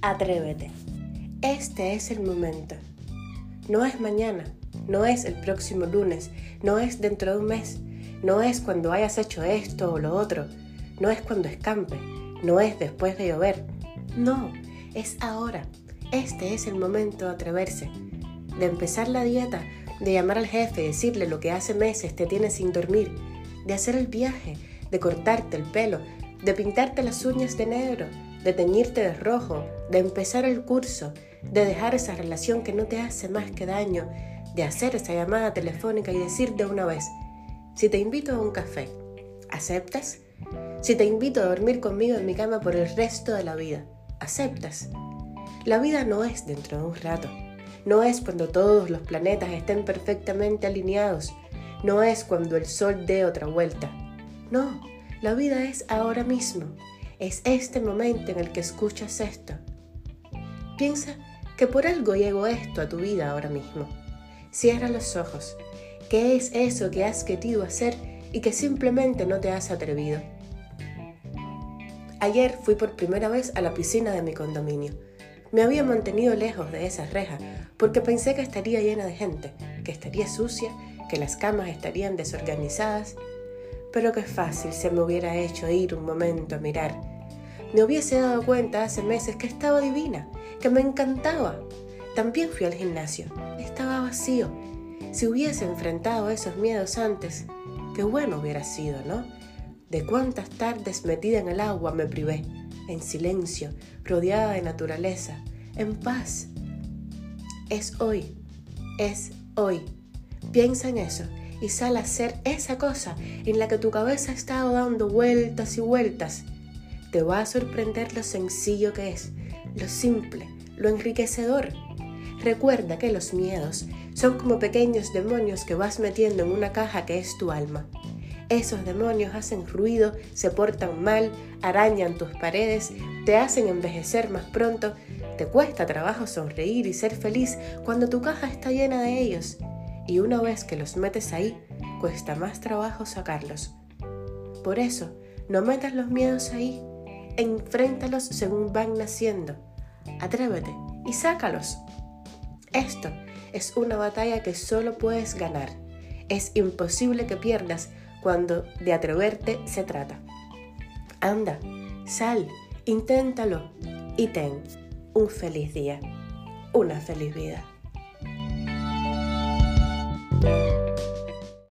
Atrévete. Este es el momento. No es mañana, no es el próximo lunes, no es dentro de un mes, no es cuando hayas hecho esto o lo otro, no es cuando escampe, no es después de llover. No, es ahora. Este es el momento de atreverse, de empezar la dieta, de llamar al jefe y decirle lo que hace meses te tiene sin dormir, de hacer el viaje, de cortarte el pelo, de pintarte las uñas de negro, de teñirte de rojo, de empezar el curso, de dejar esa relación que no te hace más que daño, de hacer esa llamada telefónica y decir de una vez, si te invito a un café, ¿aceptas? Si te invito a dormir conmigo en mi cama por el resto de la vida, ¿aceptas? La vida no es dentro de un rato, no es cuando todos los planetas estén perfectamente alineados, no es cuando el sol dé otra vuelta. No, la vida es ahora mismo, es este momento en el que escuchas esto. Piensa que por algo llegó esto a tu vida ahora mismo. Cierra los ojos. ¿Qué es eso que has querido hacer y que simplemente no te has atrevido? Ayer fui por primera vez a la piscina de mi condominio. Me había mantenido lejos de esa reja porque pensé que estaría llena de gente, que estaría sucia, que las camas estarían desorganizadas pero qué fácil se me hubiera hecho ir un momento a mirar. Me hubiese dado cuenta hace meses que estaba divina, que me encantaba. También fui al gimnasio, estaba vacío. Si hubiese enfrentado esos miedos antes, qué bueno hubiera sido, ¿no? De cuántas tardes metida en el agua me privé, en silencio, rodeada de naturaleza, en paz. Es hoy, es hoy. Piensa en eso y sal a hacer esa cosa en la que tu cabeza ha estado dando vueltas y vueltas. Te va a sorprender lo sencillo que es, lo simple, lo enriquecedor. Recuerda que los miedos son como pequeños demonios que vas metiendo en una caja que es tu alma. Esos demonios hacen ruido, se portan mal, arañan tus paredes, te hacen envejecer más pronto, te cuesta trabajo sonreír y ser feliz cuando tu caja está llena de ellos y una vez que los metes ahí, cuesta más trabajo sacarlos. Por eso, no metas los miedos ahí, enfréntalos según van naciendo. Atrévete y sácalos. Esto es una batalla que solo puedes ganar. Es imposible que pierdas cuando de atreverte se trata. Anda, sal, inténtalo y ten un feliz día, una feliz vida.